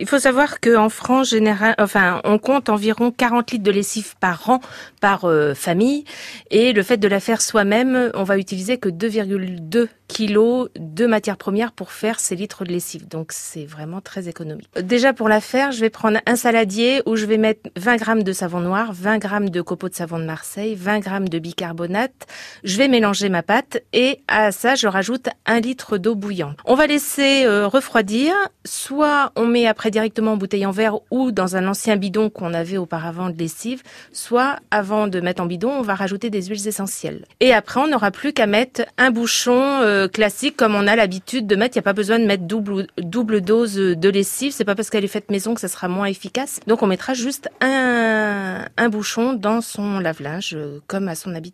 Il faut savoir qu'en France, général, enfin, on compte environ 40 litres de lessive par an par euh, famille. Et le fait de la faire soi-même, on va utiliser que 2,2 kilos de matières premières pour faire ces litres de lessive. Donc c'est vraiment très économique. Déjà pour la faire, je vais prendre un saladier où je vais mettre 20 grammes de savon noir, 20 grammes de copeaux de savon de Marseille, 20 grammes de bicarbonate. Je vais mélanger ma pâte et à ça je rajoute un litre d'eau bouillante. On va laisser euh, refroidir. Soit on met après directement en bouteille en verre ou dans un ancien bidon qu'on avait auparavant de lessive, soit avant de mettre en bidon, on va rajouter des huiles essentielles. Et après, on n'aura plus qu'à mettre un bouchon euh, classique comme on a l'habitude de mettre. Il n'y a pas besoin de mettre double, double dose de lessive. C'est pas parce qu'elle est faite maison que ça sera moins efficace. Donc on mettra juste un, un bouchon dans son lave-linge euh, comme à son habitude.